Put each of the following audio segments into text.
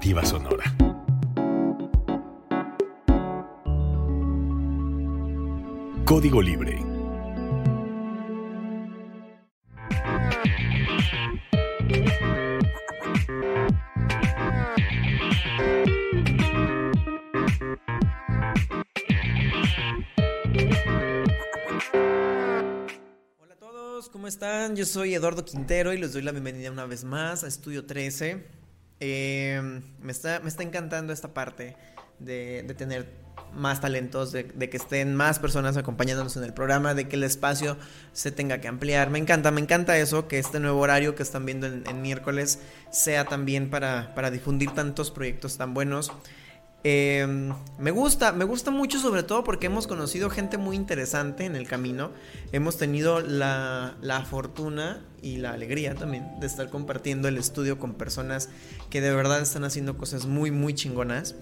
Sonora. Código Libre. ¿cómo están? Yo soy Eduardo Quintero y les doy la bienvenida una vez más a Estudio 13. Eh, me, está, me está encantando esta parte de, tener más talentos, de, de, que estén más personas acompañándonos en el programa, de que el espacio se tenga que ampliar. Me encanta, me encanta eso, que este nuevo horario que están viendo en, en miércoles sea también para, para difundir tantos proyectos tan buenos. Eh, me gusta, me gusta mucho sobre todo porque hemos conocido gente muy interesante en el camino. Hemos tenido la, la, fortuna y la alegría también de estar compartiendo el estudio con personas que de verdad están haciendo cosas muy, muy chingonas.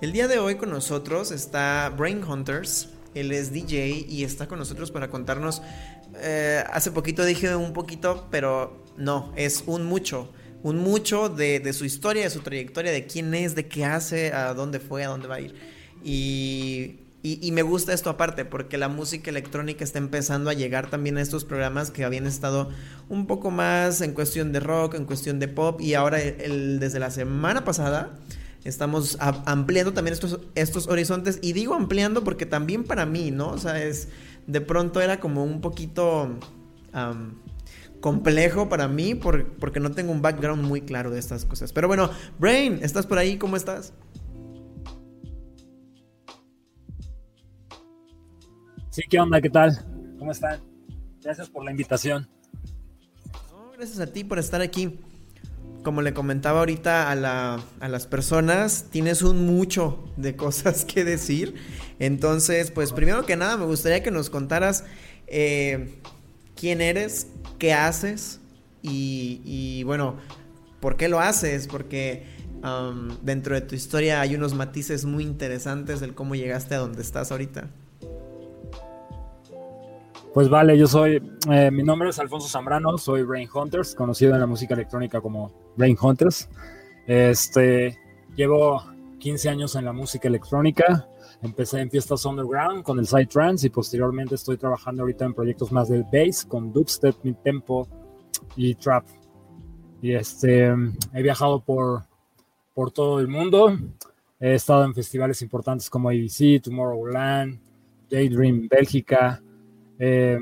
El día de hoy con nosotros está Brain Hunters. Él es DJ y está con nosotros para contarnos. Eh, hace poquito dije un poquito, pero no, es un mucho un mucho de, de, su historia, de su trayectoria, de quién es, de qué hace, a dónde fue, a dónde va a ir. Y, y, me gusta esto aparte, porque la música electrónica está empezando a llegar también a estos programas que habían estado un poco más en cuestión de rock, en cuestión de pop, y ahora el, desde la semana pasada estamos ampliando también estos, estos horizontes. Y digo ampliando porque también para mí, ¿no? O sea, es, de pronto era como un poquito... complejo para mí por, porque no tengo un background muy claro de estas cosas. Pero bueno, Brain, ¿estás por ahí? ¿Cómo estás? Sí, ¿qué onda? ¿Qué tal? ¿Cómo están? Gracias por la invitación. No, gracias a ti por estar aquí. Como le comentaba ahorita a, la, a las personas, tienes un mucho de cosas que decir. Entonces, pues primero que nada, me gustaría que nos contaras eh, quién eres, qué haces y, y, bueno, ¿por qué lo haces? Porque um, dentro de tu historia hay unos matices muy interesantes del cómo llegaste a donde estás ahorita. Pues vale, yo soy, eh, mi nombre es Alfonso Zambrano, soy Brain Hunters, conocido en la música electrónica como Brain Hunters. Este, llevo 15 años en la música electrónica, Empecé en fiestas underground con el side trance y posteriormente estoy trabajando ahorita en proyectos más del bass con dubstep, mid tempo y trap. Y este he viajado por por todo el mundo. He estado en festivales importantes como ABC, Tomorrowland, Daydream Bélgica, eh,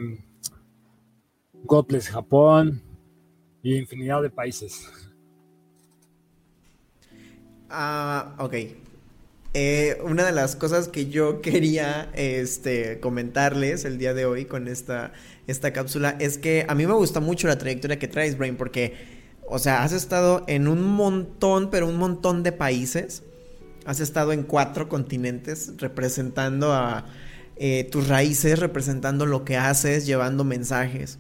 Godless Japón y infinidad de países. Ah, uh, ok. Eh, una de las cosas que yo quería este, comentarles el día de hoy con esta, cápsula es que a mí me gusta mucho la trayectoria que traes, Brain, porque, o sea, has estado en un montón, pero un montón de países. Has estado en cuatro continentes representando a eh, tus raíces, representando lo que haces, llevando mensajes.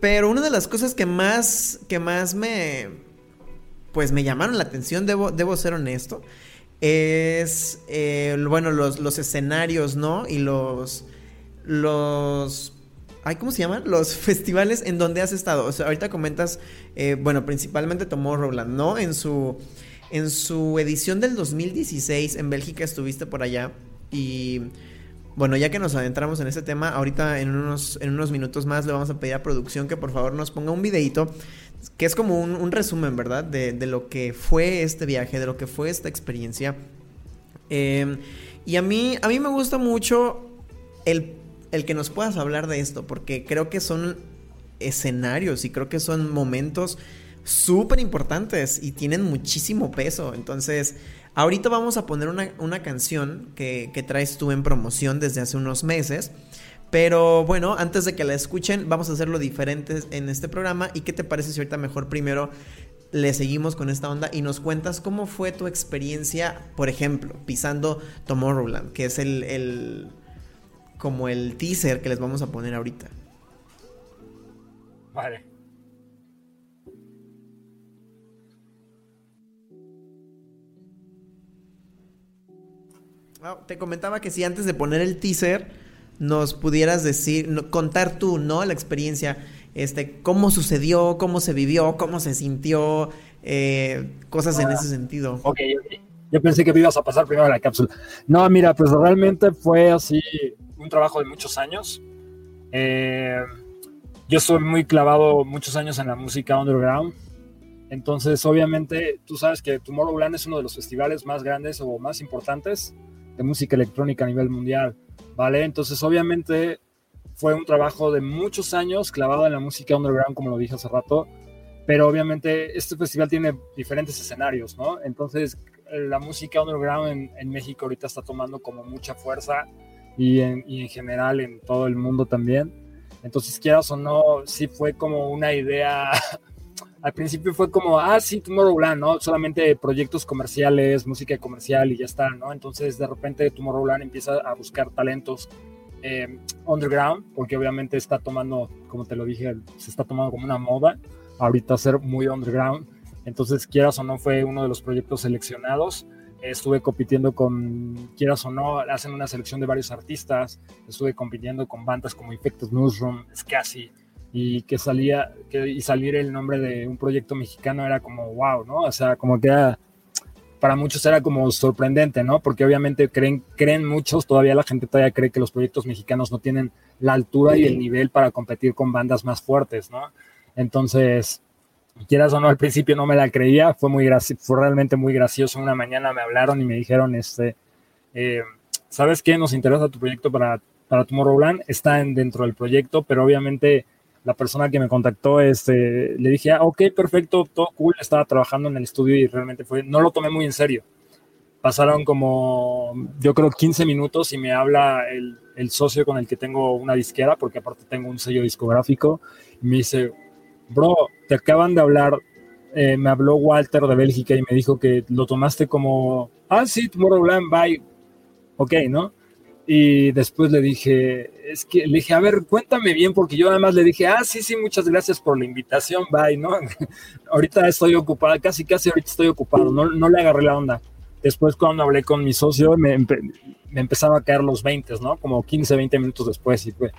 Pero una de las cosas que más, que más me, pues me llamaron la atención, debo, debo ser honesto, es, eh, bueno, los, los, escenarios, ¿no? Y los, los, ay, ¿cómo se llaman? Los festivales en donde has estado. O sea, ahorita comentas, eh, bueno, principalmente Tomorrowland, ¿no? En su, en su edición del 2016 en Bélgica estuviste por allá y... Bueno, ya que nos adentramos en ese tema, ahorita en unos, en unos minutos más le vamos a pedir a producción que por favor nos ponga un videito que es como un, resumen, ¿verdad? De, lo que fue este viaje, de lo que fue esta experiencia. Eh, y a mí, a mí me gusta mucho el, el que nos puedas hablar de esto, porque creo que son escenarios y creo que son momentos súper importantes y tienen muchísimo peso. Entonces, ahorita vamos a poner una, una canción que, que traes tú en promoción desde hace unos meses. Pero bueno, antes de que la escuchen, vamos a hacerlo diferente en este programa. ¿Y qué te parece si ahorita mejor primero le seguimos con esta onda y nos cuentas cómo fue tu experiencia, por ejemplo, pisando Tomorrowland, que es el, el como el teaser que les vamos a poner ahorita? Vale. Oh, te comentaba que si antes de poner el teaser nos pudieras decir, contar tú, ¿no? La experiencia, este, cómo sucedió, cómo se vivió, cómo se sintió, eh, cosas en ese sentido. Ok, ok. Yo pensé que me ibas a pasar primero la cápsula. No, mira, pues realmente fue así un trabajo de muchos años. Eh, yo estoy muy clavado muchos años en la música underground. Entonces, obviamente, tú sabes que Tomorrowland es uno de los festivales más grandes o más importantes de música electrónica a nivel mundial, ¿vale? Entonces, obviamente, fue un trabajo de muchos años clavado en la música underground, como lo dije hace rato, pero obviamente este festival tiene diferentes escenarios, ¿no? Entonces, la música underground en, en México ahorita está tomando como mucha fuerza y en, y en general en todo el mundo también. Entonces, quieras o no, sí fue como una idea. Al principio fue como, ah, sí, Tomorrowland, ¿no? Solamente proyectos comerciales, música comercial y ya está, ¿no? Entonces, de repente, Tomorrowland empieza a buscar talentos eh, underground, porque obviamente está tomando, como te lo dije, se está tomando como una moda ahorita ser muy underground. Entonces, quieras o no, fue uno de los proyectos seleccionados estuve compitiendo con, quieras o no, hacen una selección de varios artistas, estuve compitiendo con bandas como Infected Newsroom, Scassi, y que salía, que, y salir el nombre de un proyecto mexicano era como wow, ¿no? O sea, como que era, para muchos era como sorprendente, ¿no? Porque obviamente creen, creen muchos, todavía la gente todavía cree que los proyectos mexicanos no tienen la altura y el nivel para competir con bandas más fuertes, ¿no? Entonces, quieras o no, al principio no me la creía, fue, muy fue realmente muy gracioso. Una mañana me hablaron y me dijeron, este, eh, ¿sabes qué? Nos interesa tu proyecto para, para Tomorrowland, está en, dentro del proyecto, pero obviamente la persona que me contactó, este, le dije, ah, ok, perfecto, todo cool, estaba trabajando en el estudio y realmente fue, no lo tomé muy en serio. Pasaron como, yo creo, 15 minutos y me habla el, el socio con el que tengo una disquera, porque aparte tengo un sello discográfico, y me dice, bro, te acaban de hablar, eh, me habló Walter de Bélgica y me dijo que lo tomaste como, ah, sí, Tomorrowland, bye, ok, ¿no? Y después le dije, es que le dije, a ver, cuéntame bien, porque yo además le dije, ah, sí, sí, muchas gracias por la invitación, bye, ¿no? ahorita estoy ocupado, casi, casi ahorita estoy ocupado, no, no le agarré la onda. Después cuando hablé con mi socio, me, me empezaron a caer los 20, ¿no? Como 15, 20 minutos después y pues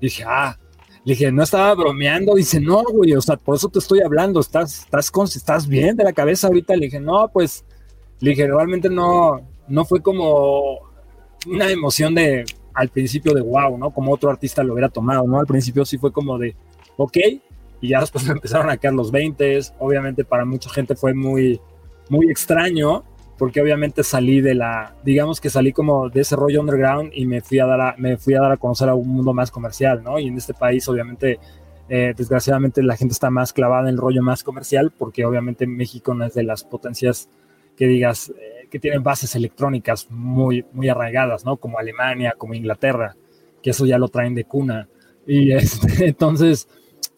dije, ah, le dije, no estaba bromeando. Dice, no, güey, o sea, por eso te estoy hablando. ¿Estás, estás, con, estás bien de la cabeza ahorita? Le dije, no, pues, le dije, realmente no, no fue como una emoción de, al principio de wow, ¿no? Como otro artista lo hubiera tomado, ¿no? Al principio sí fue como de, ok, y ya después empezaron a caer los 20. Obviamente para mucha gente fue muy, muy extraño, porque obviamente salí de la, digamos que salí como de ese rollo underground y me fui a dar a, me fui a dar a conocer a un mundo más comercial, ¿no? Y en este país obviamente, eh, desgraciadamente la gente está más clavada en el rollo más comercial, porque obviamente México no es de las potencias que digas que tienen bases electrónicas muy, muy arraigadas, ¿no? Como Alemania, como Inglaterra, que eso ya lo traen de cuna. Y este, entonces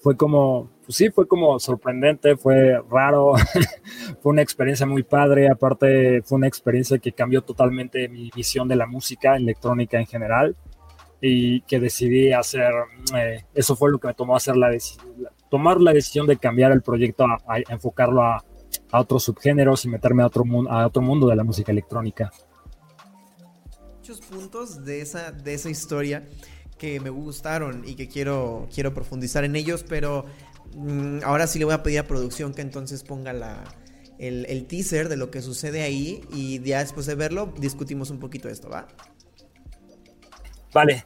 fue como, pues sí, fue como sorprendente, fue raro, fue una experiencia muy padre, aparte fue una experiencia que cambió totalmente mi visión de la música electrónica en general y que decidí hacer, eh, eso fue lo que me tomó hacer la tomar la decisión de cambiar el proyecto a, enfocarlo a, a, otros subgéneros y meterme a otro, a otro mundo de la música electrónica. Muchos puntos de esa, de esa historia que me gustaron y que quiero, quiero profundizar en ellos, pero Mm, ahora sí le voy a pedir a producción que entonces ponga la, el, el, teaser de lo que sucede ahí y ya después de verlo discutimos un poquito esto, ¿va? Vale,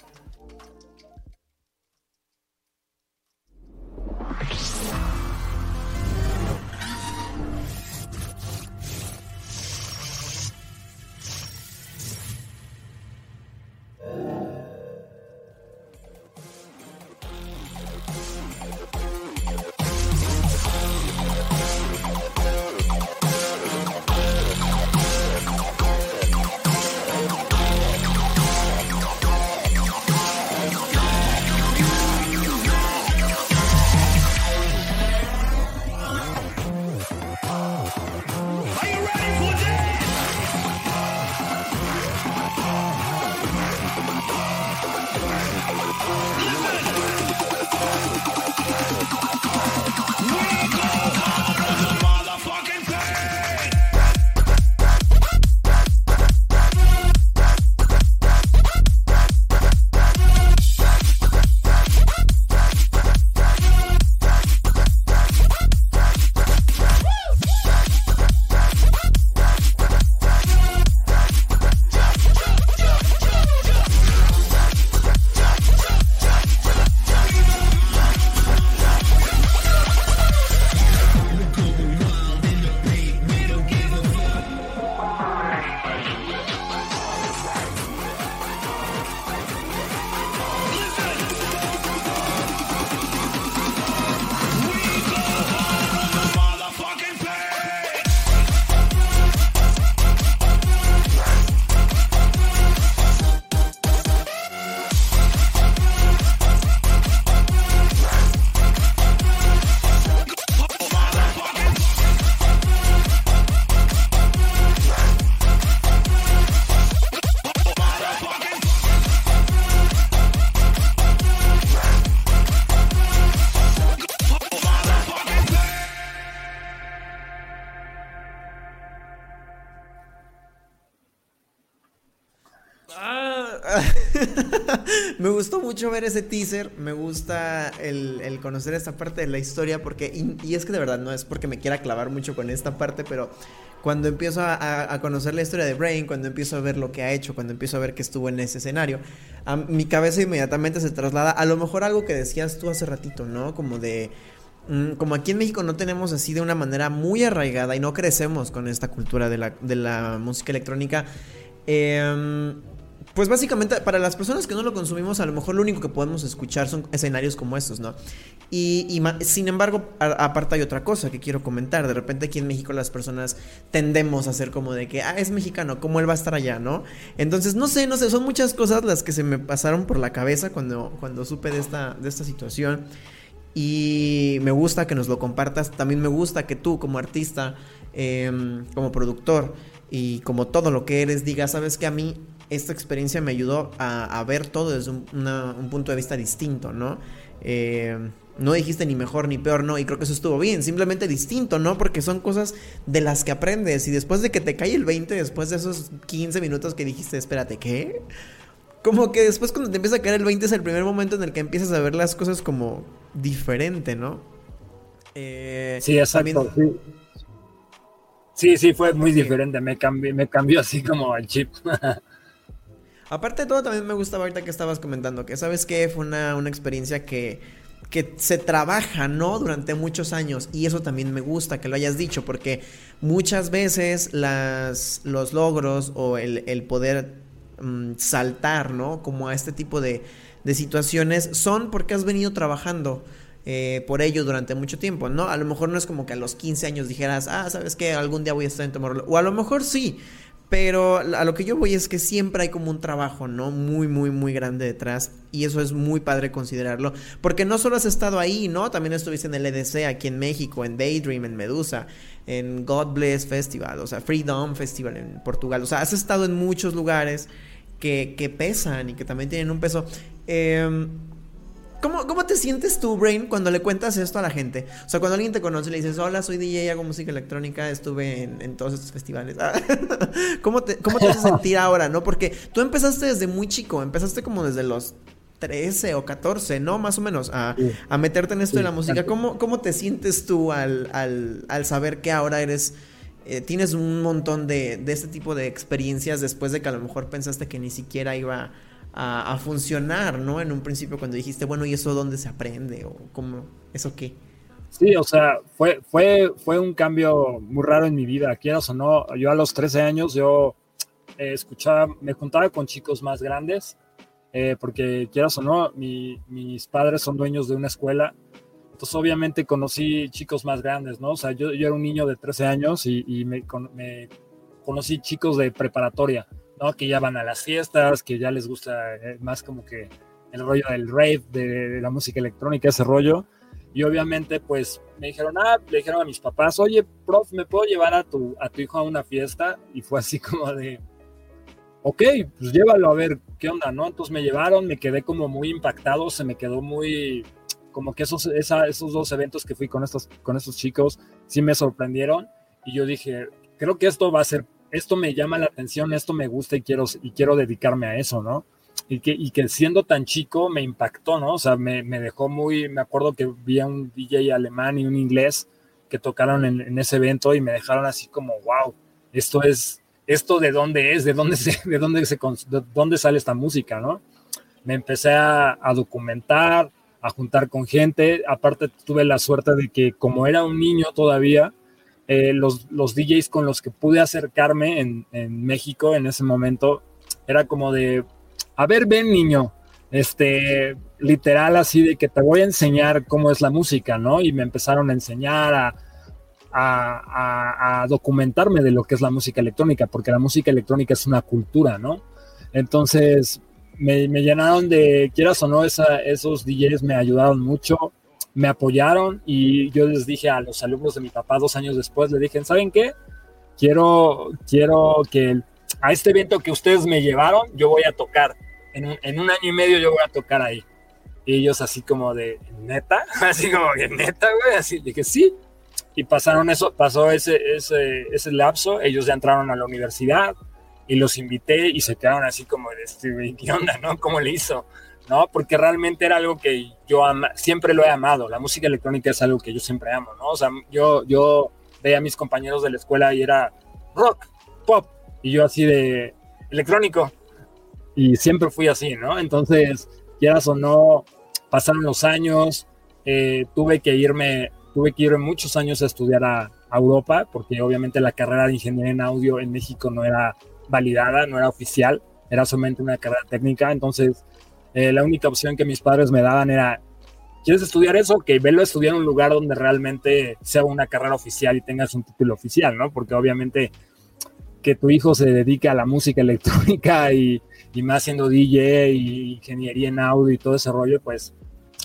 me gustó mucho ver ese teaser, me gusta el, conocer esta parte de la historia porque, y, es que de verdad no es porque me quiera clavar mucho con esta parte, pero cuando empiezo a, conocer la historia de Brain, cuando empiezo a ver lo que ha hecho, cuando empiezo a ver que estuvo en ese escenario, mi cabeza inmediatamente se traslada a lo mejor algo que decías tú hace ratito, ¿no? Como de mm, como aquí en México no tenemos así de una manera muy arraigada y no crecemos con esta cultura de la, de la música electrónica, eh, pues básicamente para las personas que no lo consumimos, a lo mejor lo único que podemos escuchar son escenarios como estos, ¿no? Y, sin embargo, aparte hay otra cosa que quiero comentar. De repente aquí en México las personas tendemos a ser como de que, ah, es mexicano, ¿cómo él va a estar allá, no? Entonces, no sé, no sé, son muchas cosas las que se me pasaron por la cabeza cuando, cuando supe de esta, de esta situación. Y me gusta que nos lo compartas. También me gusta que tú, como artista, em, como productor y como todo lo que eres, digas, sabes que a mí esta experiencia me ayudó a, ver todo desde un, punto de vista distinto, ¿no? Eh, no dijiste ni mejor ni peor, no, y creo que eso estuvo bien, simplemente distinto, ¿no? Porque son cosas de las que aprendes y después de que te cae el 20, después de esos 15 minutos que dijiste, espérate, ¿qué? Como que después cuando te empieza a caer el 20 es el primer momento en el que empiezas a ver las cosas como diferente, ¿no? Eh, sí, exacto. Sí. sí. fue muy diferente, me cambió, me cambió así como el chip. Aparte de todo, también me gustaba ahorita que estabas comentando que, ¿sabes que Fue una, experiencia que, que se trabaja, ¿no? Durante muchos años. Y eso también me gusta que lo hayas dicho, porque muchas veces las, los logros o el, poder mm, saltar, ¿no? Como a este tipo de, de situaciones son porque has venido trabajando. Eh, por ello durante mucho tiempo, ¿no? A lo mejor no es como que a los 15 años dijeras, ah, ¿sabes qué? Algún día voy a estar en Tomorrowland. O a lo mejor sí, pero a lo que yo voy es que siempre hay como un trabajo, ¿no? Muy, muy, muy grande detrás. Y eso es muy padre considerarlo. Porque no solo has estado ahí, ¿no? También estuviste en el EDC aquí en México, en Daydream, en Medusa, en God Bless Festival, o sea, Freedom Festival en Portugal. O sea, has estado en muchos lugares que, que pesan y que también tienen un peso. Eh, ¿Cómo, te sientes tú, Brain, cuando le cuentas esto a la gente? O sea, cuando alguien te conoce y le dices, hola, soy DJ, hago música electrónica, estuve en, todos estos festivales. ¿Cómo, te, ¿Cómo te hace sentir ahora, no? Porque tú empezaste desde muy chico, empezaste como desde los 13 o 14, ¿no? Más o menos, a, meterte en esto de la música. ¿Cómo, ¿Cómo te sientes tú al, saber que ahora eres... Eh, tienes un montón de, de este tipo de experiencias después de que a lo mejor pensaste que ni siquiera iba a, funcionar, ¿no? En un principio cuando dijiste, bueno, ¿y eso dónde se aprende? ¿O cómo? ¿Eso qué? Sí, o sea, fue, fue, fue un cambio muy raro en mi vida, quieras o no. Yo a los 13 años, yo eh, escuchaba, me juntaba con chicos más grandes, eh, porque quieras o no, mis padres son dueños de una escuela, entonces obviamente conocí chicos más grandes, ¿no? O sea, yo, yo era un niño de 13 años y, me, me, conocí chicos de preparatoria. ¿No? Que ya van a las fiestas, que ya les gusta eh, más como que el rollo del rave, de, la música electrónica, ese rollo. Y obviamente, pues me dijeron, ah, le dijeron a mis papás, oye, prof, ¿me puedo llevar a tu, a tu hijo a una fiesta? Y fue así como de, ok, pues llévalo a ver qué onda, ¿no? Entonces me llevaron, me quedé como muy impactado, se me quedó muy, como que esos, esos dos eventos que fui con estos, con estos chicos sí me sorprendieron. Y yo dije, creo que esto va a ser esto me llama la atención, esto me gusta y quiero, y quiero dedicarme a eso, ¿no? Y que, y que siendo tan chico me impactó, ¿no? O sea, me, dejó muy, me acuerdo que vi a un DJ alemán y un inglés que tocaron en, ese evento y me dejaron así como, wow, esto es, esto de dónde es, de dónde se, de dónde se, de dónde sale esta música, ¿no? Me empecé a documentar, a juntar con gente, aparte tuve la suerte de que como era un niño todavía, eh, los, los, DJs con los que pude acercarme en, México en ese momento, era como de, a ver, ven niño, este, literal así de que te voy a enseñar cómo es la música, ¿no? Y me empezaron a enseñar a, a, documentarme de lo que es la música electrónica, porque la música electrónica es una cultura, ¿no? Entonces, me, llenaron de, quieras o no, esos DJs me ayudaron mucho me apoyaron y yo les dije a los alumnos de mi papá dos años después, le dije, ¿saben qué? Quiero, quiero que a este evento que ustedes me llevaron, yo voy a tocar. En en un año y medio yo voy a tocar ahí. Y ellos así como de, ¿neta? Así como de, ¿neta, güey? Así, dije, sí. Y pasaron eso, pasó ese, ese, ese lapso, ellos ya entraron a la universidad y los invité y se quedaron así como de, este, ¿qué no? ¿Cómo le hizo? ¿no? Porque realmente era algo que yo siempre lo he amado. La música electrónica es algo que yo siempre amo, ¿no? O sea, yo, yo veía a mis compañeros de la escuela y era rock, pop, y yo así de electrónico. Y siempre fui así, ¿no? Entonces, quieras o no, pasaron los años, eh, tuve que irme, tuve que irme muchos años a estudiar a, Europa, porque obviamente la carrera de ingeniería en audio en México no era validada, no era oficial, era solamente una carrera técnica, entonces eh, la única opción que mis padres me daban era, ¿quieres estudiar eso? Que velo a estudiar en un lugar donde realmente sea una carrera oficial y tengas un título oficial, ¿no? Porque obviamente que tu hijo se dedique a la música electrónica y, y más siendo DJ y ingeniería en audio y todo ese rollo, pues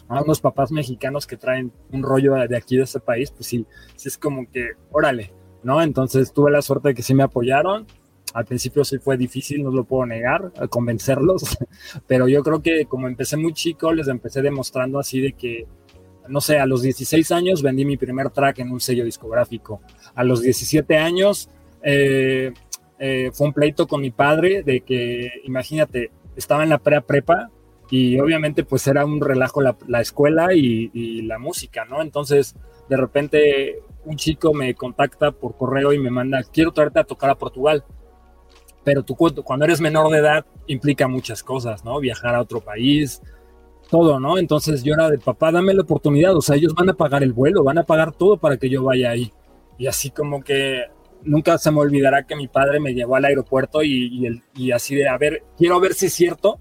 a unos papás mexicanos que traen un rollo de aquí de este país, pues sí, sí es como que, órale, ¿no? Entonces tuve la suerte de que sí me apoyaron. Al principio sí fue difícil, no lo puedo negar, convencerlos, pero yo creo que como empecé muy chico, les empecé demostrando así de que, no sé, a los 16 años vendí mi primer track en un sello discográfico. A los 17 años eh, eh, fue un pleito con mi padre de que, imagínate, estaba en la pre-prepa y obviamente pues era un relajo la, escuela y, la música, ¿no? Entonces de repente un chico me contacta por correo y me manda, quiero traerte a tocar a Portugal, pero tú cuando eres menor de edad implica muchas cosas, ¿no? Viajar a otro país, todo, ¿no? Entonces yo era de papá, dame la oportunidad, o sea, ellos van a pagar el vuelo, van a pagar todo para que yo vaya ahí. Y así como que nunca se me olvidará que mi padre me llevó al aeropuerto y, y, y así de, a ver, quiero ver si es cierto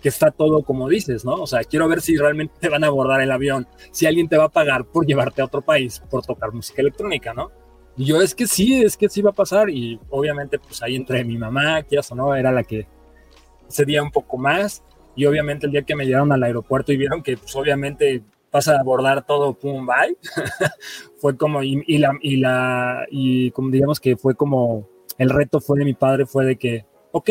que está todo como dices, ¿no? O sea, quiero ver si realmente te van a abordar el avión, si alguien te va a pagar por llevarte a otro país por tocar música electrónica, ¿no? Yo es que sí, es que sí va a pasar y obviamente pues ahí entre mi mamá, que o no, era la que cedía un poco más. Y obviamente el día que me llevaron al aeropuerto y vieron que pues obviamente pasa a abordar todo, pum, bye, fue como, y, y, la, y la, y como digamos que fue como, el reto fue de mi padre, fue de que, ok,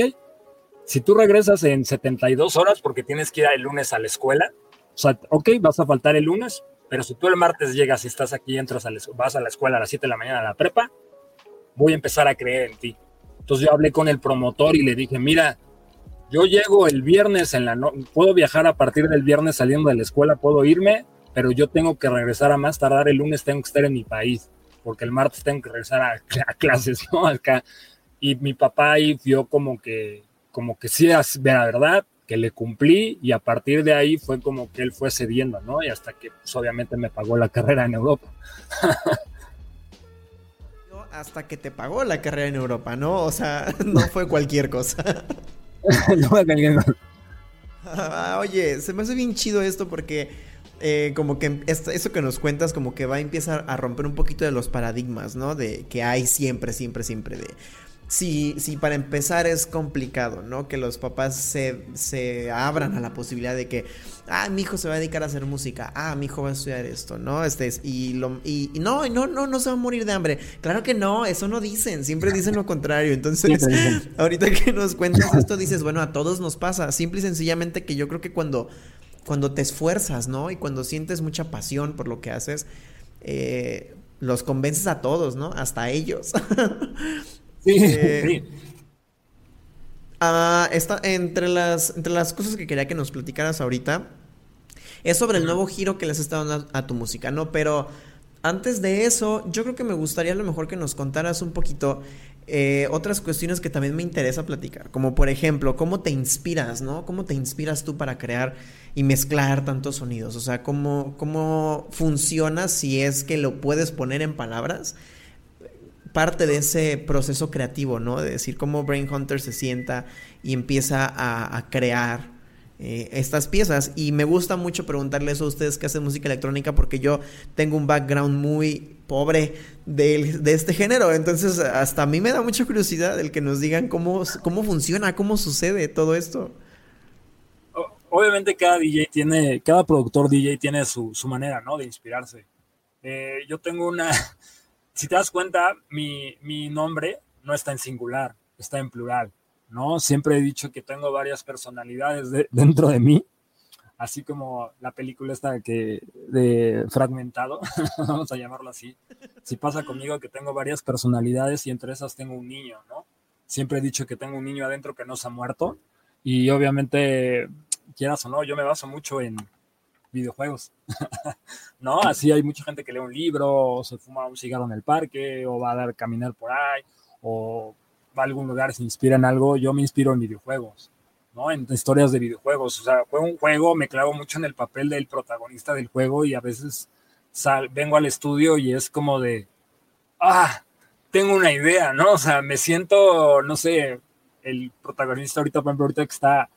si tú regresas en 72 horas porque tienes que ir el lunes a la escuela, o sea, ok, vas a faltar el lunes, pero si tú el martes llegas y estás aquí, entras a vas a la escuela a las 7 de la mañana a la prepa, voy a empezar a creer en ti. Entonces yo hablé con el promotor y le dije, mira, yo llego el viernes en la no puedo viajar a partir del viernes saliendo de la escuela, puedo irme, pero yo tengo que regresar a más tardar el lunes, tengo que estar en mi país, porque el martes tengo que regresar a, clases, ¿no? Acá. Y mi papá ahí vio como que como que sí era la verdad, que le cumplí y a partir de ahí fue como que él fue cediendo, ¿no? Y hasta que pues, obviamente me pagó la carrera en Europa. hasta que te pagó la carrera en Europa, ¿no? O sea, no fue cualquier cosa. no fue cualquier cosa. Ah, oye, se me hace bien chido esto porque eh, como que eso que nos cuentas como que va a empezar a romper un poquito de los paradigmas, ¿no? De que hay siempre, siempre, siempre de Sí, sí, para empezar es complicado, ¿no? Que los papás se, se, abran a la posibilidad de que, ah, mi hijo se va a dedicar a hacer música, ah, mi hijo va a estudiar esto, ¿no? Este y, lo, y, no, no, no, no se va a morir de hambre. Claro que no, eso no dicen, siempre dicen lo contrario. Entonces, ahorita que nos cuentas esto, dices, bueno, a todos nos pasa, simple y sencillamente que yo creo que cuando, cuando te esfuerzas, ¿no? Y cuando sientes mucha pasión por lo que haces, eh, los convences a todos, ¿no? Hasta a ellos. Eh, ah, entre, las, entre las cosas que quería que nos platicaras ahorita es sobre el nuevo giro que les está dando a, tu música, ¿no? Pero antes de eso, yo creo que me gustaría a lo mejor que nos contaras un poquito eh, otras cuestiones que también me interesa platicar, como por ejemplo, cómo te inspiras, ¿no? ¿Cómo te inspiras tú para crear y mezclar tantos sonidos? O sea, ¿cómo, cómo funciona si es que lo puedes poner en palabras? Parte de ese proceso creativo, ¿no? De decir cómo Brain Hunter se sienta y empieza a, crear eh, estas piezas. Y me gusta mucho preguntarle eso a ustedes que hacen música electrónica porque yo tengo un background muy pobre de, este género. Entonces, hasta a mí me da mucha curiosidad el que nos digan cómo, cómo funciona, cómo sucede todo esto. Obviamente cada DJ tiene, cada productor DJ tiene su, manera, ¿no? De inspirarse. Eh, yo tengo una, si te das cuenta, mi, nombre no está en singular, está en plural, ¿no? Siempre he dicho que tengo varias personalidades dentro de mí, así como la película esta que de fragmentado, vamos a llamarlo así. Si pasa conmigo que tengo varias personalidades y entre esas tengo un niño, ¿no? Siempre he dicho que tengo un niño adentro que no se ha muerto y obviamente quieras o no, yo me baso mucho en videojuegos. ¿No? Así hay mucha gente que lee un libro, o se fuma un cigarro en el parque, o va a dar caminar por ahí, o va a algún lugar, se inspira en algo. Yo me inspiro en videojuegos, ¿no? En historias de videojuegos. O sea, juego un juego, me clavo mucho en el papel del protagonista del juego y a veces sal, vengo al estudio y es como de, ah, tengo una idea, ¿no? O sea, me siento, no sé, el protagonista ahorita, por ejemplo, ahorita que está,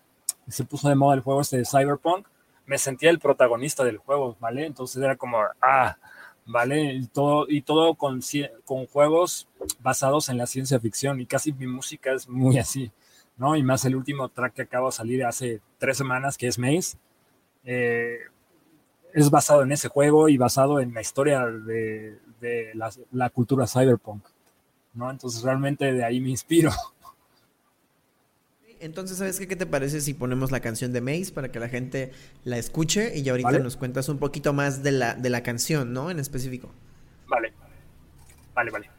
se puso de moda el juego este de Cyberpunk, me sentía el protagonista del juego, ¿vale? Entonces era como, ah, ¿vale? Y todo, y todo con, juegos basados en la ciencia ficción y casi mi música es muy así, ¿no? Y más el último track que acaba de salir hace tres semanas, que es Maze, eh, es basado en ese juego y basado en la historia de, de la, la, cultura cyberpunk, ¿no? Entonces realmente de ahí me inspiro. Entonces, ¿sabes qué? ¿Qué te parece si ponemos la canción de Maze para que la gente la escuche y ya ahorita ¿Vale? nos cuentas un poquito más de la, de la canción, ¿no? En específico. Vale, vale, vale.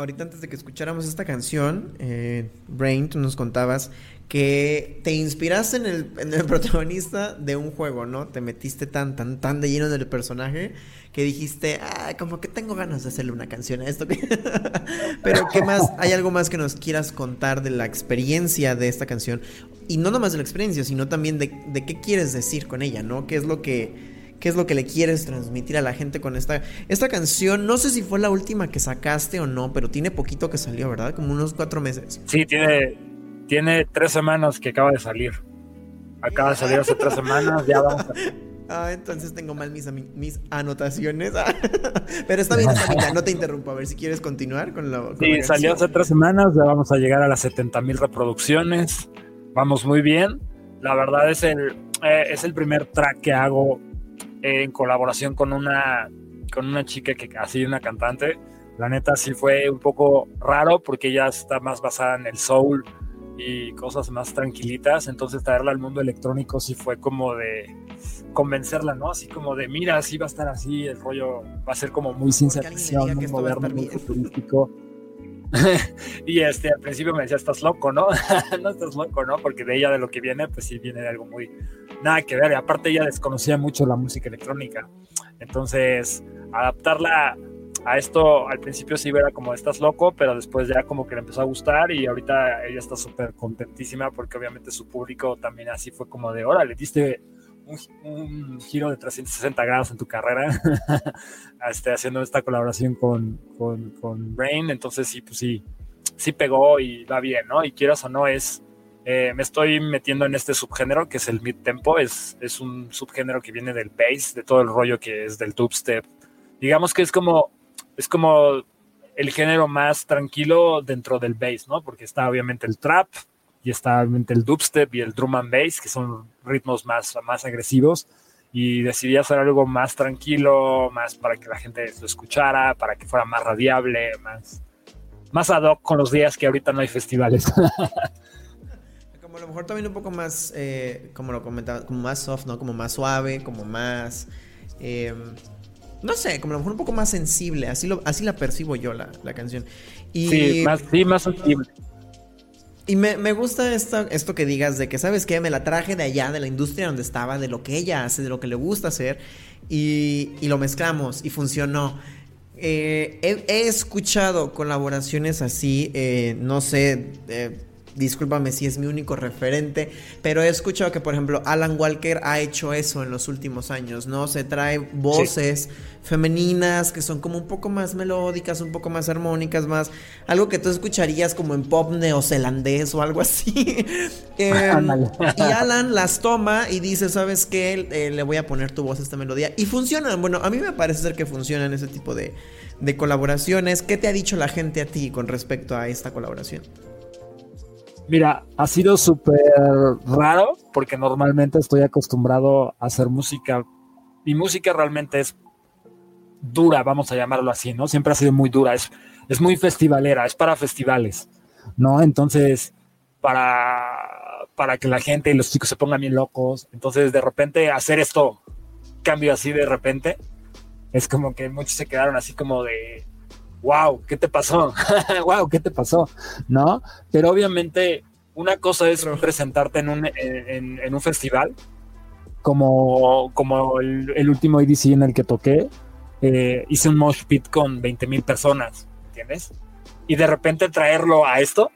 Ahorita antes de que escucháramos esta canción, eh, Brain, tú nos contabas que te inspiraste en el, protagonista de un juego, ¿no? Te metiste tan, tan, tan de lleno en el personaje que dijiste, ah, como que tengo ganas de hacerle una canción a esto. Pero, ¿qué más? ¿Hay algo más que nos quieras contar de la experiencia de esta canción? Y no nomás de la experiencia, sino también de qué quieres decir con ella, ¿no? ¿Qué es lo que qué es lo que le quieres transmitir a la gente con esta esta canción. No sé si fue la última que sacaste o no, pero tiene poquito que salió, ¿verdad? Como unos cuatro meses. Sí, tiene, tiene tres semanas que acaba de salir. Acaba de salir hace tres semanas, ya vamos a... Ah, entonces tengo mal mis, mis anotaciones. Pero está bien, está bien, no te interrumpo. A ver si quieres continuar con la. con Sí, la salió hace tres semanas, ya vamos a llegar a las 70 mil reproducciones. Vamos muy bien. La verdad es el, eh, es el primer track que hago en colaboración con una, con una chica que así una cantante. La neta sí fue un poco raro porque ella está más basada en el soul y cosas más tranquilitas. Entonces traerla al mundo electrónico sí fue como de convencerla, ¿no? Así como de, mira, así va a estar así, el rollo va a ser como muy sin que muy moderno, muy futurístico. y este, al principio me decía, estás loco, ¿no? no estás loco, ¿no? Porque de ella de lo que viene, pues sí viene de algo muy, nada que ver. Y aparte ella desconocía mucho la música electrónica. Entonces, adaptarla a esto al principio sí era como, estás loco, pero después ya como que le empezó a gustar y ahorita ella está súper contentísima porque obviamente su público también así fue como de, órale, diste un, un giro de 360 grados en tu carrera, este, haciendo esta colaboración con, con, con Brain, entonces sí, pues sí, sí pegó y va bien, ¿no? Y quieras o no, es, eh, me estoy metiendo en este subgénero que es el mid tempo, es, es un subgénero que viene del bass, de todo el rollo que es del dubstep. Digamos que es como, es como el género más tranquilo dentro del bass, ¿no? Porque está obviamente el trap y está obviamente el dubstep y el drum and bass, que son ritmos más, más agresivos. Y decidí hacer algo más tranquilo, más para que la gente lo escuchara, para que fuera más radiable, más, más ad hoc con los días que ahorita no hay festivales. Como a lo mejor también un poco más, eh, como lo comentaba, como más soft, ¿no? Como más suave, como más. eh, no sé, como a lo mejor un poco más sensible. Así, lo, así la percibo yo, la, la canción. Y, sí, más, sí, más sensible. Y me, me gusta esta, esto que digas de que, ¿sabes qué? Me la traje de allá, de la industria donde estaba, de lo que ella hace, de lo que le gusta hacer. Y, y lo mezclamos y funcionó. Eh, he, he escuchado colaboraciones así, eh, no sé, eh, discúlpame si es mi único referente, pero he escuchado que, por ejemplo, Alan Walker ha hecho eso en los últimos años, ¿no? Se trae voces femeninas que son como un poco más melódicas, un poco más armónicas, más algo que tú escucharías como en pop neozelandés o algo así. Em, y Alan las toma y dice, ¿sabes qué? Eh, le voy a poner tu voz a esta melodía. Y funcionan. Bueno, a mí me parece ser que funcionan ese tipo de, de colaboraciones. ¿Qué te ha dicho la gente a ti con respecto a esta colaboración? Mira, ha sido súper raro porque normalmente estoy acostumbrado a hacer música. Mi música realmente es dura, vamos a llamarlo así, ¿no? Siempre ha sido muy dura, es, es muy festivalera, es para festivales, ¿no? Entonces, para, para que la gente y los chicos se pongan bien locos. Entonces, de repente, hacer esto, cambio así de repente, es como que muchos se quedaron así como de, wow, ¿qué te pasó? wow, ¿qué te pasó? ¿No? Pero obviamente una cosa es presentarte en un, en, en- en un festival, como, como el, el último EDC en el que toqué, eh, hice un mosh pit con 20 mil personas, ¿entiendes? Y de repente traerlo a esto,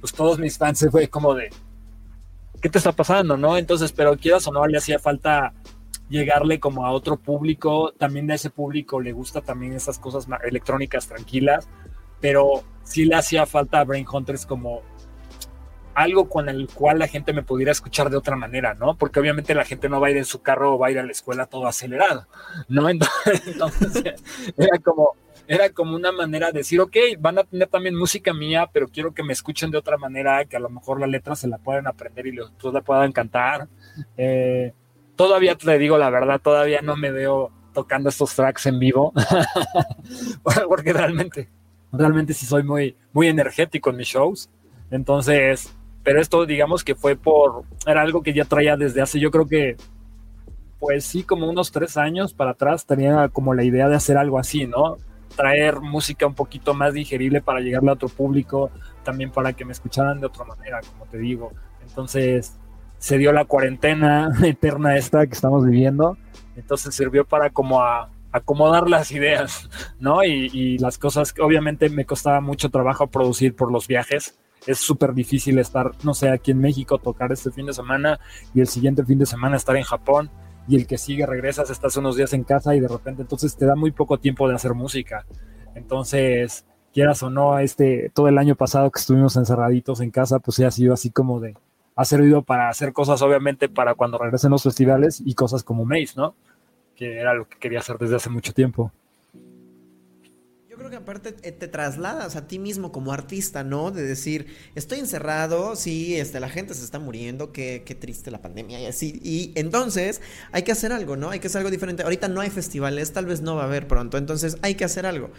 pues todos mis fans se fue como de, ¿qué te está pasando, no? Entonces, pero quieras o no, le hacía falta llegarle como a otro público, también a ese público le gusta también esas cosas electrónicas tranquilas, pero sí le hacía falta a Brain Hunters como algo con el cual la gente me pudiera escuchar de otra manera, ¿no? Porque obviamente la gente no va a ir en su carro o va a ir a la escuela todo acelerado, ¿no? Entonces, entonces, era como era como una manera de decir, ok, van a tener también música mía, pero quiero que me escuchen de otra manera, que a lo mejor la letra se la puedan aprender y los la puedan cantar. Eh, todavía te digo la verdad, todavía no me veo tocando estos tracks en vivo, porque realmente, realmente sí soy muy, muy energético en mis shows. Entonces, pero esto digamos que fue por, era algo que ya traía desde hace, yo creo que, pues sí, como unos tres años para atrás tenía como la idea de hacer algo así, ¿no? traer música un poquito más digerible para llegarle a otro público, también para que me escucharan de otra manera, como te digo. Entonces se dio la cuarentena eterna esta que estamos viviendo, entonces sirvió para como a acomodar las ideas, ¿no? Y, las cosas obviamente me costaba mucho trabajo producir por los viajes. Es súper difícil estar, no sé, aquí en México, tocar este fin de semana y el siguiente fin de semana estar en Japón y el que sigue regresas, estás unos días en casa y de repente entonces te da muy poco tiempo de hacer música. Entonces, quieras o no, este, todo el año pasado que estuvimos encerraditos en casa, pues sí ha sido así como de, ha servido para hacer cosas obviamente para cuando regresen los festivales y cosas como Maze, ¿no? Que era lo que quería hacer desde hace mucho tiempo. Que aparte eh, te trasladas a ti mismo como artista, ¿no? De decir, estoy encerrado, sí, este, la gente se está muriendo, qué, qué triste la pandemia y así. Y entonces hay que hacer algo, ¿no? Hay que hacer algo diferente. Ahorita no hay festivales, tal vez no va a haber pronto, entonces hay que hacer algo.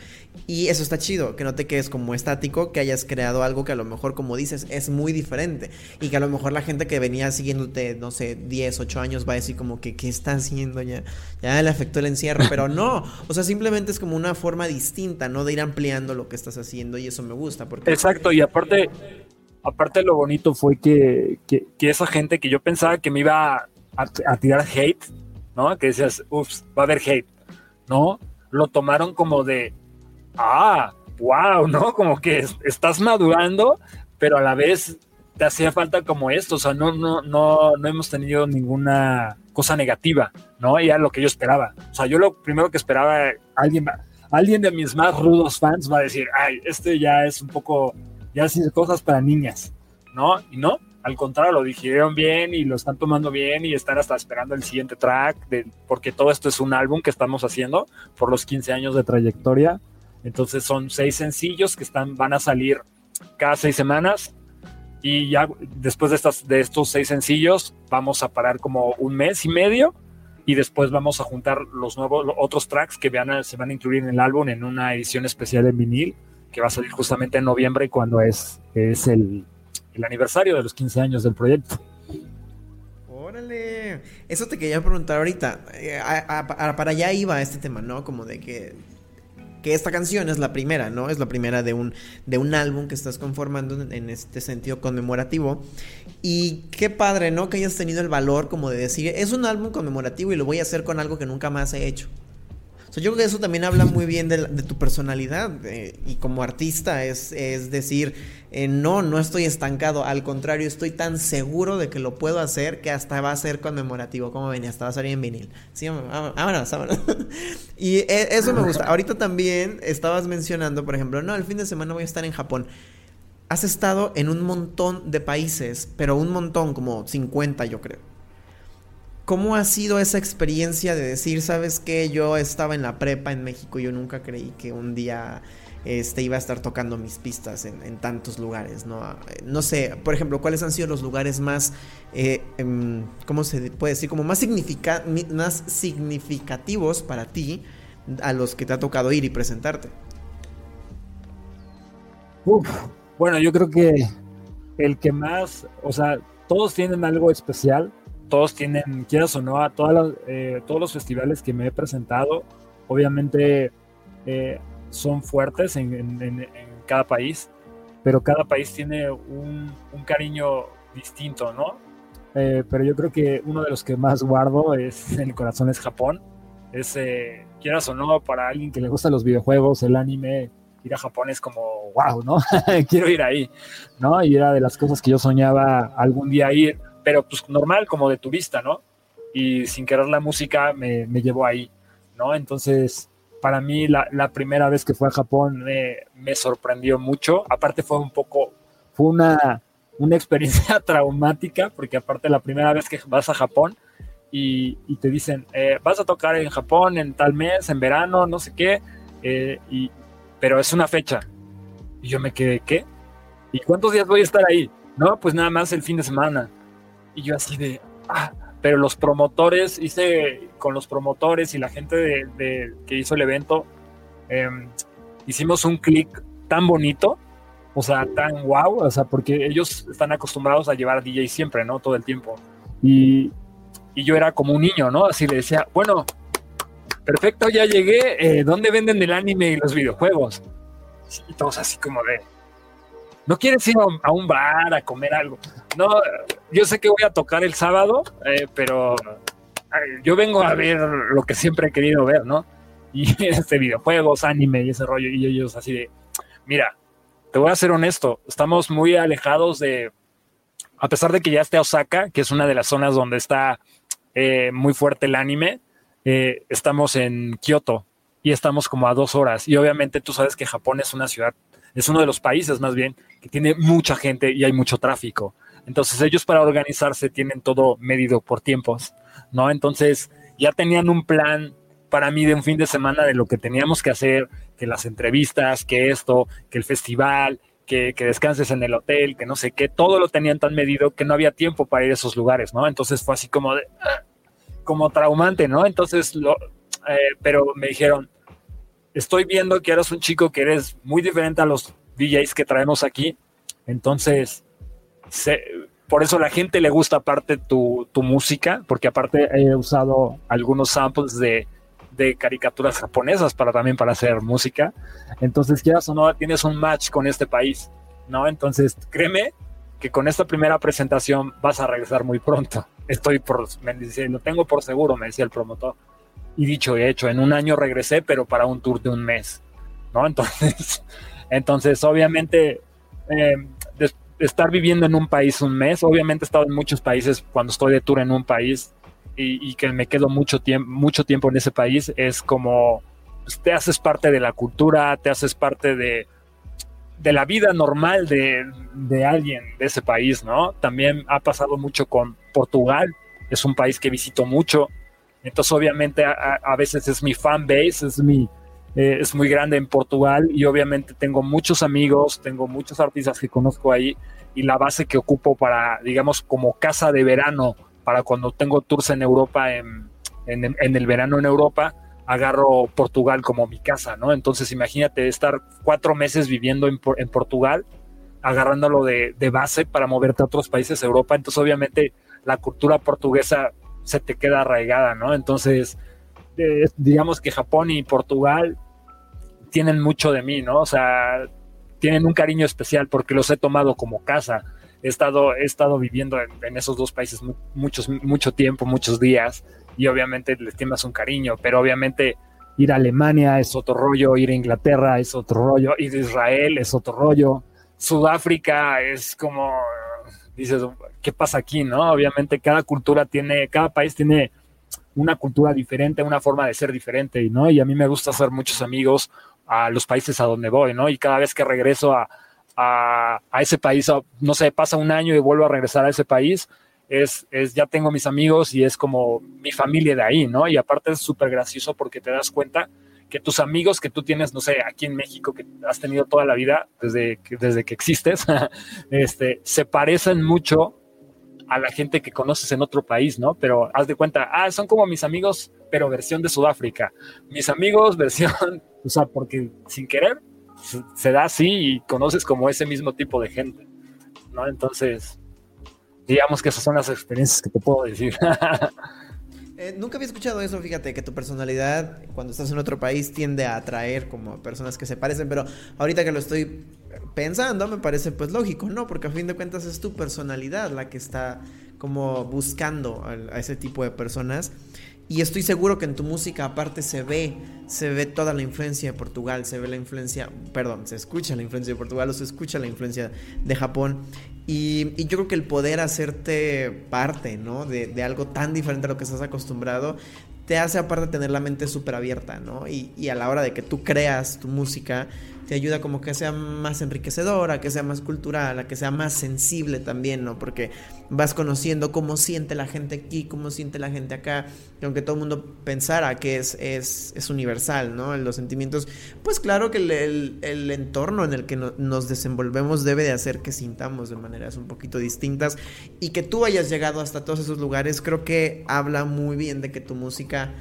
Y eso está chido, que no te quedes como estático, que hayas creado algo que a lo mejor, como dices, es muy diferente. Y que a lo mejor la gente que venía siguiéndote, no sé, 10, 8 años va a decir como que, ¿qué está haciendo ya? Ya le afectó el encierro, pero no. O sea, simplemente es como una forma distinta, ¿no? De ir ampliando lo que estás haciendo y eso me gusta. Porque Exacto, y aparte, aparte lo bonito fue que, que, esa gente que yo pensaba que me iba a, a tirar hate, ¿no? Que decías, ups, va a haber hate, ¿no? Lo tomaron como de, ah, wow, ¿no? Como que es- estás madurando, pero a la vez te hacía falta como esto, o sea, no, no, no, no hemos tenido ninguna cosa negativa, ¿no? Y era lo que yo esperaba. O sea, yo lo primero que esperaba, alguien, alguien de mis más rudos fans va a decir, ay, este ya es un poco, ya es cosas para niñas, ¿no? Y no, al contrario, lo digirieron bien y lo están tomando bien y están hasta esperando el siguiente track, de, porque todo esto es un álbum que estamos haciendo por los 15 años de trayectoria. Entonces son seis sencillos que están, van a salir cada seis semanas y ya después de, estas, de estos seis sencillos vamos a parar como un mes y medio y después vamos a juntar los nuevos otros tracks que se van a incluir en el álbum en una edición especial en vinil que va a salir justamente en noviembre cuando es, es el, el aniversario de los 15 años del proyecto. Órale, eso te quería preguntar ahorita. Eh, para allá iba este tema, ¿no? Como de que, que esta canción es la primera, ¿no? Es la primera de un, de un álbum que estás conformando en, este sentido conmemorativo. Y qué padre, ¿no? Que hayas tenido el valor como de decir, es un álbum conmemorativo y lo voy a hacer con algo que nunca más he hecho. Yo creo que eso también habla muy bien de, tu personalidad y como artista es, es decir, eh, no, no estoy estancado, al contrario, estoy tan seguro de que lo puedo hacer que hasta va a ser conmemorativo, como venía, hasta va a salir en vinil. Sí, vámonos, vámonos. y eh, eso me gusta. Ahorita también estabas mencionando, por ejemplo, no, el fin de semana voy a estar en Japón. Has estado en un montón de países, pero un montón, como 50 yo creo. ¿Cómo ha sido esa experiencia de decir, sabes qué, yo estaba en la prepa en México, yo nunca creí que un día este, iba a estar tocando mis pistas en, tantos lugares, ¿no? Eh, No sé, por ejemplo, ¿cuáles han sido los lugares más, eh, em, ¿cómo se puede decir? Como más, significa- más significativos para ti a los que te ha tocado ir y presentarte. Uf, bueno, yo creo que el que más, o sea, todos tienen algo especial, todos tienen, quieras o no, a todas las, eh, todos los festivales que me he presentado, obviamente eh, son fuertes en, cada país, pero cada país tiene un, cariño distinto, ¿no? Eh, pero yo creo que uno de los que más guardo es en el corazón es Japón. Es, quieras o no, para alguien que le gusta los videojuegos, el anime, ir a Japón es como, wow, ¿no? Quiero ir ahí, ¿no? Y era de las cosas que yo soñaba algún día ir, pero pues normal, como de turista, ¿no? Y sin querer la música me, me llevó ahí, ¿no? Entonces, para mí la, la primera vez que fui a Japón me, me sorprendió mucho. Aparte fue un poco, fue una, una experiencia traumática, porque aparte la primera vez que vas a Japón y, y te dicen, eh, vas a tocar en Japón en tal mes, en verano, no sé qué, eh, y, pero es una fecha. Y yo me quedé, ¿qué? ¿Y cuántos días voy a estar ahí? No, pues nada más el fin de semana. Y yo así de, ah, pero los promotores, hice con los promotores y la gente de, de- que hizo el evento, em, hicimos un clic tan bonito, o sea, tan wow, o sea, porque ellos están acostumbrados a llevar DJ siempre, ¿no? Todo el tiempo. Y, y yo era como un niño, ¿no? Así le decía, bueno, perfecto, ya llegué. Eh, ¿Dónde venden el anime y los videojuegos? Y todos así como de, ¿no quieres ir a un, bar a comer algo? No, yo sé que voy a tocar el sábado, eh, pero yo vengo a ver lo que siempre he querido ver, ¿no? Y este videojuegos, anime y ese rollo. Y ellos así de, mira, te voy a ser honesto, estamos muy alejados de, a pesar de que ya esté Osaka, que es una de las zonas donde está eh, muy fuerte el anime, eh, estamos en Kioto y estamos como a dos horas. Y obviamente tú sabes que Japón es una ciudad, es uno de los países más bien, que tiene mucha gente y hay mucho tráfico. Entonces ellos para organizarse tienen todo medido por tiempos, ¿no? Entonces ya tenían un plan para mí de un fin de semana de lo que teníamos que hacer, que las entrevistas, que esto, que el festival, que, que descanses en el hotel, que no sé qué, todo lo tenían tan medido que no había tiempo para ir a esos lugares, ¿no? Entonces fue así como de, ah, como traumante, ¿no? Entonces, lo, eh, pero me dijeron, estoy viendo que eres un chico que eres muy diferente a los DJs que traemos aquí, entonces, por eso la gente le gusta aparte tu, tu música, porque aparte he usado algunos samples de, de caricaturas japonesas para también para hacer música. Entonces, quieras o no, tienes un match con este país, ¿no? Entonces, créeme que con esta primera presentación vas a regresar muy pronto. Estoy por, me dice, lo tengo por seguro, me decía el promotor. Y dicho y hecho, en un año regresé, pero para un tour de un mes, ¿no? Entonces, entonces obviamente, des- estar viviendo en un país un mes, obviamente he estado en muchos países cuando estoy de tour en un país y, y que me quedo mucho tiempo, mucho tiempo en ese país, es como pues, te haces parte de la cultura, te haces parte de, de la vida normal de, de alguien de ese país, ¿no? También ha pasado mucho con Portugal, es un país que visito mucho, entonces obviamente a, veces es mi fan base, es mi... eh, es muy grande en Portugal y obviamente tengo muchos amigos, tengo muchos artistas que conozco ahí y la base que ocupo para, digamos, como casa de verano, para cuando tengo tours en Europa, en, en- en el verano en Europa, agarro Portugal como mi casa, ¿no? Entonces imagínate estar cuatro meses viviendo en, en Portugal, agarrándolo de, de base para moverte a otros países de Europa, entonces obviamente la cultura portuguesa se te queda arraigada, ¿no? Entonces, digamos que Japón y Portugal tienen mucho de mí, ¿no? O sea, tienen un cariño especial porque los he tomado como casa. He estado, he estado viviendo en, esos dos países mu- muchos, mucho tiempo, muchos días, y obviamente les tienes un cariño, pero obviamente ir a Alemania es otro rollo, ir a Inglaterra es otro rollo, ir a Israel es otro rollo, Sudáfrica es como, dices, ¿qué pasa aquí, no? Obviamente cada cultura tiene, cada país tiene una cultura diferente, una forma de ser diferente, ¿no? Y a mí me gusta hacer muchos amigos a los países a donde voy, ¿no? Y cada vez que regreso a, a, a ese país, no sé, pasa un año y vuelvo a regresar a ese país, es, es ya tengo mis amigos y es como mi familia de ahí, ¿no? Y aparte es súper gracioso porque te das cuenta que tus amigos que tú tienes, no sé, aquí en México, que has tenido toda la vida, desde que, desde que existes, este, se parecen mucho a la gente que conoces en otro país, ¿no? Pero haz de cuenta, ah, son como mis amigos, pero versión de Sudáfrica. Mis amigos, versión, o sea, porque sin querer se, se da así y conoces como ese mismo tipo de gente, ¿no? Entonces, digamos que esas son las experiencias que te puedo decir. Eh, nunca había escuchado eso, fíjate, que tu personalidad cuando estás en otro país tiende a atraer como personas que se parecen, pero ahorita que lo estoy pensando me parece pues lógico, ¿no? Porque a fin de cuentas es tu personalidad la que está como buscando al- a, ese tipo de personas. Y estoy seguro que en tu música aparte se ve, se ve toda la influencia de Portugal, se ve la influencia, perdón, se escucha la influencia de Portugal o se escucha la influencia de Japón. Y, yo creo que el poder hacerte parte, ¿no? De, de algo tan diferente a lo que estás acostumbrado, te hace aparte tener la mente súper abierta, ¿no? Y, y a la hora de que tú creas tu música, ayuda como que sea más enriquecedora, que sea más cultural, a que sea más sensible también, ¿no? Porque vas conociendo cómo siente la gente aquí, cómo siente la gente acá, que aunque todo el mundo pensara que es, es, es universal, ¿no? Los sentimientos, pues claro que el, el- entorno en el que no- nos desenvolvemos debe de hacer que sintamos de maneras un poquito distintas y que tú hayas llegado hasta todos esos lugares, creo que habla muy bien de que tu música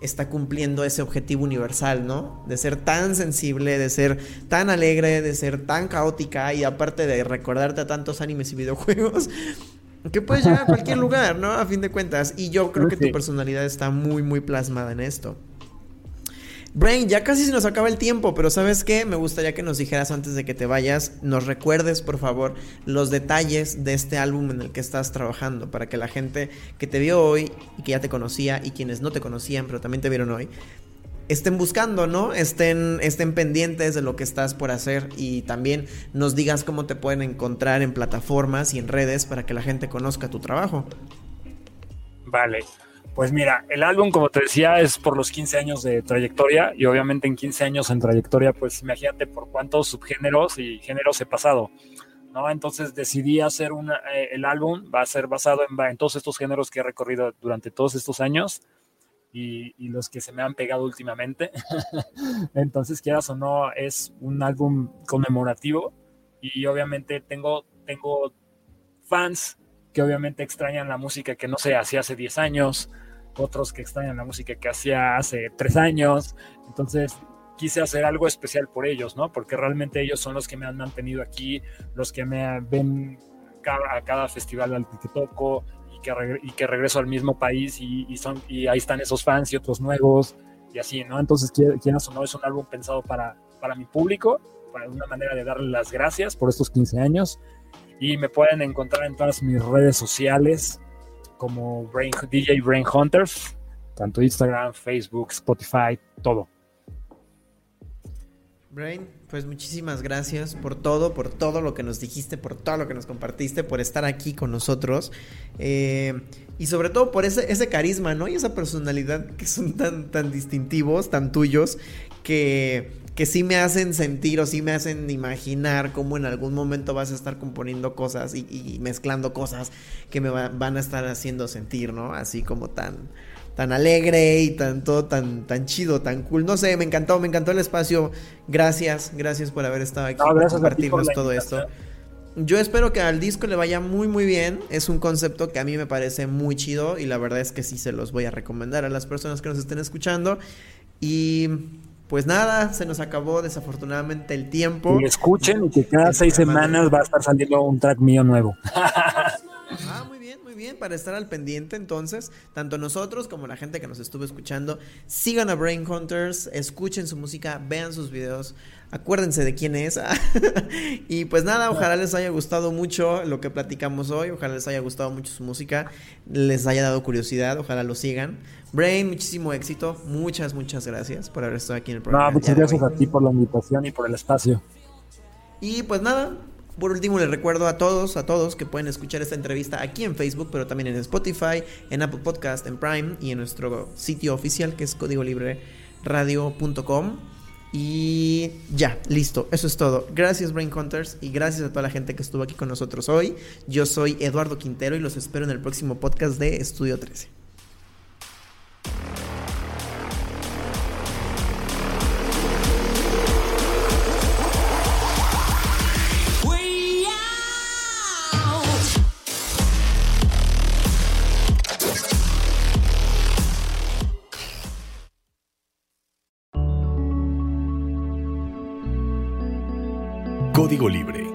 está cumpliendo ese objetivo universal, ¿no? De ser tan sensible, de ser tan alegre, de ser tan caótica y aparte de recordarte a tantos animes y videojuegos, que puedes llegar a cualquier lugar, ¿no? A fin de cuentas. Y yo creo que tu personalidad está muy, muy plasmada en esto. Brain, ya casi se nos acaba el tiempo, pero ¿sabes qué? Me gustaría que nos dijeras antes de que te vayas, nos recuerdes, por favor, los detalles de este álbum en el que estás trabajando, para que la gente que te vio hoy y que ya te conocía y quienes no te conocían, pero también te vieron hoy, estén buscando, ¿no? Estén, estén pendientes de lo que estás por hacer y también nos digas cómo te pueden encontrar en plataformas y en redes para que la gente conozca tu trabajo. Vale. Pues mira, el álbum, como te decía, es por los 15 años de trayectoria y obviamente en 15 años en trayectoria, pues imagínate por cuántos subgéneros y géneros he pasado, ¿no? Entonces decidí hacer una, eh, el álbum, va a ser basado en, todos estos géneros que he recorrido durante todos estos años y, y los que se me han pegado últimamente. Entonces, quieras o no, es un álbum conmemorativo y obviamente tengo, tengo fans que obviamente extrañan la música que no sé, hacía hace 10 años, otros que extrañan la música que hacía hace 3 años. Entonces quise hacer algo especial por ellos, ¿no? Porque realmente ellos son los que me han mantenido aquí, los que me ven a cada festival al que toco y que, regreso al mismo país y, y, son, y ahí están esos fans y otros nuevos y así, ¿no? Entonces, quieras o no, es un álbum pensado para, para mi público, para una manera de darle las gracias por estos 15 años y me pueden encontrar en todas mis redes sociales como Brain, DJ Brain Hunters, tanto Instagram, Facebook, Spotify, todo. Brain, pues muchísimas gracias por todo, por todo lo que nos dijiste, por todo lo que nos compartiste, por estar aquí con nosotros. Eh, y sobre todo por ese, ese carisma, ¿no? Y esa personalidad que son tan, tan distintivos, tan tuyos, que, que sí me hacen sentir o sí me hacen imaginar cómo en algún momento vas a estar componiendo cosas y, y mezclando cosas que me va, van a estar haciendo sentir, ¿no? Así como tan, tan alegre y tan todo tan, tan chido, tan cool. No sé, me encantó, me encantó el espacio. Gracias, gracias por haber estado aquí, no, por compartirnos todo esto. Yo espero que al disco le vaya muy muy bien. Es un concepto que a mí me parece muy chido y la verdad es que sí se los voy a recomendar a las personas que nos estén escuchando. Y pues nada, se nos acabó desafortunadamente el tiempo. Y escuchen y que cada seis semanas va a estar saliendo un track mío nuevo. Bien, para estar al pendiente entonces, tanto nosotros como la gente que nos estuvo escuchando, sigan a Brain Hunters, escuchen su música, vean sus videos, acuérdense de quién es. y pues nada, ojalá les haya gustado mucho lo que platicamos hoy, ojalá les haya gustado mucho su música, les haya dado curiosidad, ojalá lo sigan. Brain, muchísimo éxito, muchas, muchas gracias por haber estado aquí en el programa. No, muchas gracias a ti por la invitación y por el espacio. Y pues nada, por último, les recuerdo a todos, a todos que pueden escuchar esta entrevista aquí en Facebook, pero también en Spotify, en Apple Podcast, en Prime y en nuestro sitio oficial que es códigolibreradio.com. Y ya, listo, eso es todo. Gracias Brain Hunters y gracias a toda la gente que estuvo aquí con nosotros hoy. Yo soy Eduardo Quintero y los espero en el próximo podcast de Estudio 13. Código Libre